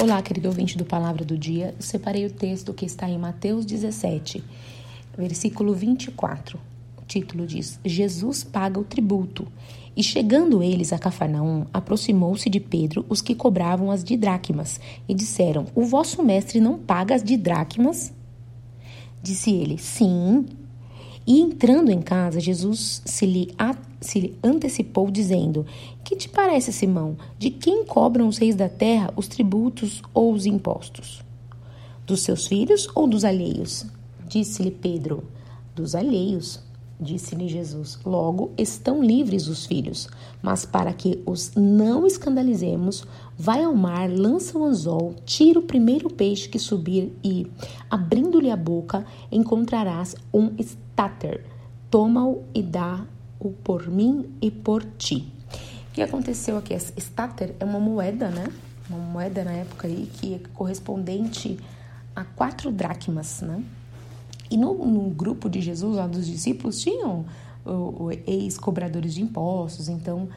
Olá, querido ouvinte do Palavra do Dia. Separei o texto que está em Mateus 17, versículo 24. O título diz: Jesus paga o tributo. E chegando eles a Cafarnaum, aproximou-se de Pedro os que cobravam as didracmas e disseram: O vosso mestre não paga as didracmas? Disse ele: Sim. E entrando em casa, Jesus se lhe, a, se lhe antecipou, dizendo: Que te parece, Simão? De quem cobram os reis da terra os tributos ou os impostos? Dos seus filhos ou dos alheios? Disse-lhe Pedro: Dos alheios. Disse-lhe Jesus: Logo estão livres os filhos, mas para que os não escandalizemos, vai ao mar, lança o anzol, tira o primeiro peixe que subir e, abrindo-lhe a boca, encontrarás um estáter. Toma-o e dá-o por mim e por ti. O que aconteceu aqui? Estáter é uma moeda, né? Uma moeda na época aí que é correspondente a quatro dracmas, né? E no, no grupo de Jesus, lá dos discípulos, tinham ex-cobradores de impostos, então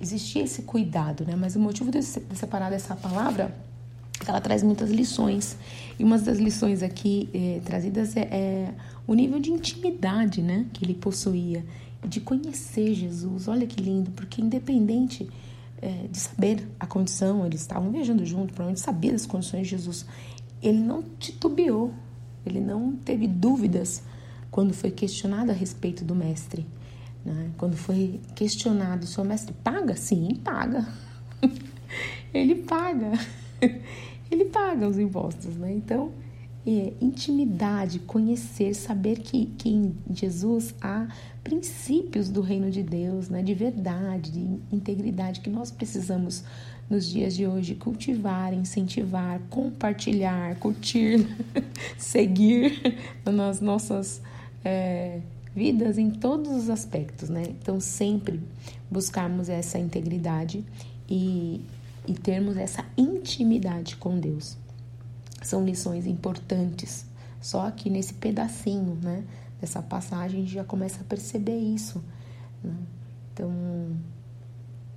existia esse cuidado, né? Mas o motivo de separar essa palavra é que ela traz muitas lições. E uma das lições aqui é, trazidas é, é, o nível de intimidade, né? Que ele possuía, de conhecer Jesus. Olha que lindo, porque independente é, de saber a condição, eles estavam viajando junto, provavelmente sabia das condições de Jesus, ele não titubeou, ele não teve dúvidas quando foi questionado a respeito do mestre. Né? Quando foi questionado, seu mestre paga? Sim, paga. ele paga. ele paga os impostos, né? Então, é, intimidade, conhecer, saber que, que em Jesus há princípios do reino de Deus, né? De verdade, de integridade que nós precisamos nos dias de hoje cultivar, incentivar, compartilhar, curtir, seguir nas nossas é, vidas em todos os aspectos, né? Então, sempre buscarmos essa integridade e, e termos essa intimidade com Deus. São lições importantes. Só aqui nesse pedacinho, né? Dessa passagem, a gente já começa a perceber isso. Né? Então,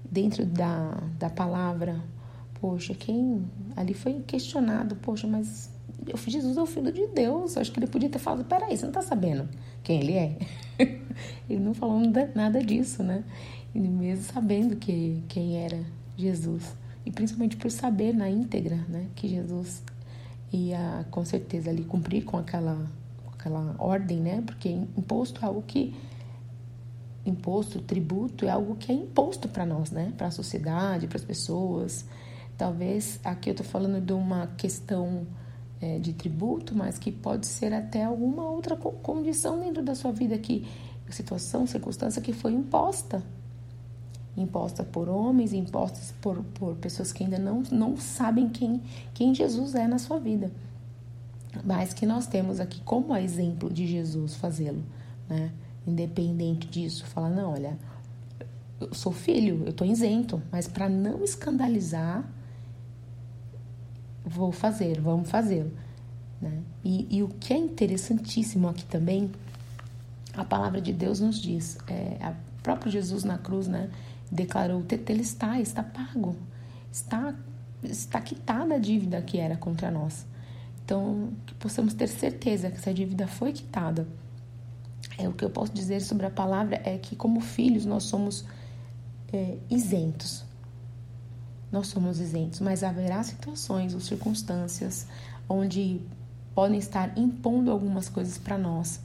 dentro da, da palavra, poxa, quem ali foi questionado, poxa, mas Jesus é o Filho de Deus. Acho que ele podia ter falado: peraí, você não está sabendo quem ele é? ele não falou nada disso, né? Ele mesmo sabendo que, quem era Jesus. E principalmente por saber na íntegra, né? Que Jesus ia com certeza ali cumprir com aquela, com aquela ordem, né? Porque imposto é algo que. Imposto, tributo é algo que é imposto para nós, né? Para a sociedade, para as pessoas. Talvez aqui eu estou falando de uma questão é, de tributo, mas que pode ser até alguma outra condição dentro da sua vida que situação, circunstância que foi imposta. Imposta por homens, impostas por, por pessoas que ainda não, não sabem quem, quem Jesus é na sua vida. Mas que nós temos aqui como exemplo de Jesus fazê-lo, né? Independente disso, falar, não, olha, eu sou filho, eu estou isento, mas para não escandalizar, vou fazer, vamos fazê-lo. Né? E, e, o que é interessantíssimo aqui também, a palavra de Deus nos diz, é, a próprio Jesus na cruz, né, declarou, tetelestai, está pago, está, está quitada a dívida que era contra nós. Então, que possamos ter certeza que essa dívida foi quitada. É o que eu posso dizer sobre a palavra é que como filhos nós somos é, isentos nós somos isentos, mas haverá situações ou circunstâncias onde podem estar impondo algumas coisas para nós.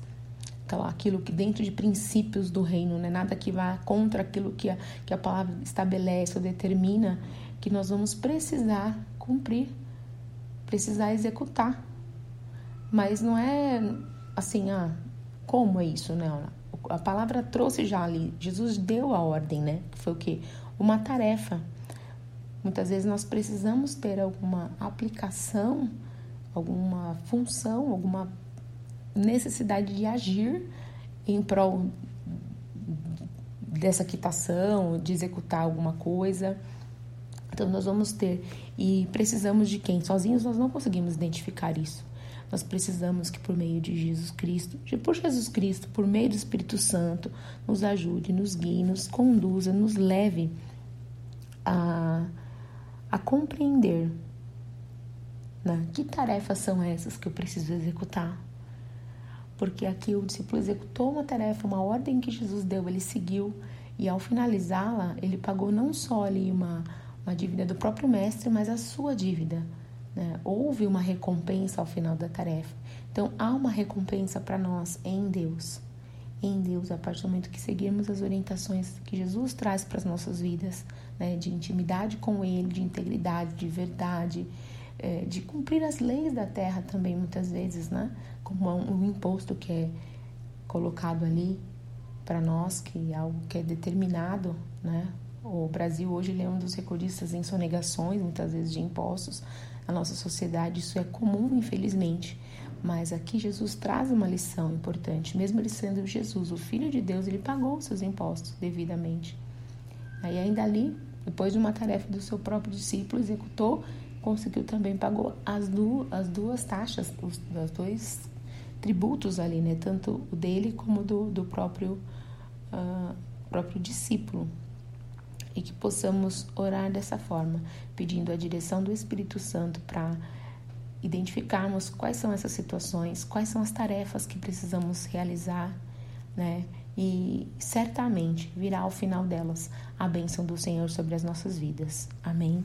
Então, aquilo que dentro de princípios do reino, né? nada que vá contra aquilo que a, que a palavra estabelece ou determina, que nós vamos precisar cumprir, precisar executar. Mas não é assim, ah, como é isso, né? A palavra trouxe já ali, Jesus deu a ordem, né? Foi o que? Uma tarefa Muitas vezes nós precisamos ter alguma aplicação, alguma função, alguma necessidade de agir em prol dessa quitação, de executar alguma coisa. Então nós vamos ter e precisamos de quem? Sozinhos nós não conseguimos identificar isso. Nós precisamos que por meio de Jesus Cristo, de por Jesus Cristo, por meio do Espírito Santo, nos ajude, nos guie, nos conduza, nos leve a a compreender Né? Que tarefas são essas que eu preciso executar? Porque aqui o discípulo executou uma tarefa, uma ordem que Jesus deu, ele seguiu e ao finalizá-la, ele pagou não só ali uma, uma dívida do próprio mestre, mas a sua dívida. Né? Houve uma recompensa ao final da tarefa. Então há uma recompensa para nós em Deus. Em Deus, a partir do momento que seguirmos as orientações que Jesus traz para as nossas vidas, né? de intimidade com Ele, de integridade, de verdade, é, de cumprir as leis da terra também, muitas vezes, né? como um, um imposto que é colocado ali para nós, que é algo que é determinado, né? O Brasil hoje é um dos recordistas em sonegações, muitas vezes de impostos. Na nossa sociedade isso é comum, infelizmente. Mas aqui Jesus traz uma lição importante. Mesmo ele sendo Jesus, o Filho de Deus, ele pagou os seus impostos devidamente. Aí ainda ali, depois de uma tarefa do seu próprio discípulo, executou, conseguiu também pagou as, du as duas taxas, os, os dois tributos ali, né? Tanto o dele como do, do próprio, uh, próprio discípulo. E que possamos orar dessa forma, pedindo a direção do Espírito Santo para identificarmos quais são essas situações, quais são as tarefas que precisamos realizar, né? E certamente virá ao final delas a bênção do Senhor sobre as nossas vidas. Amém.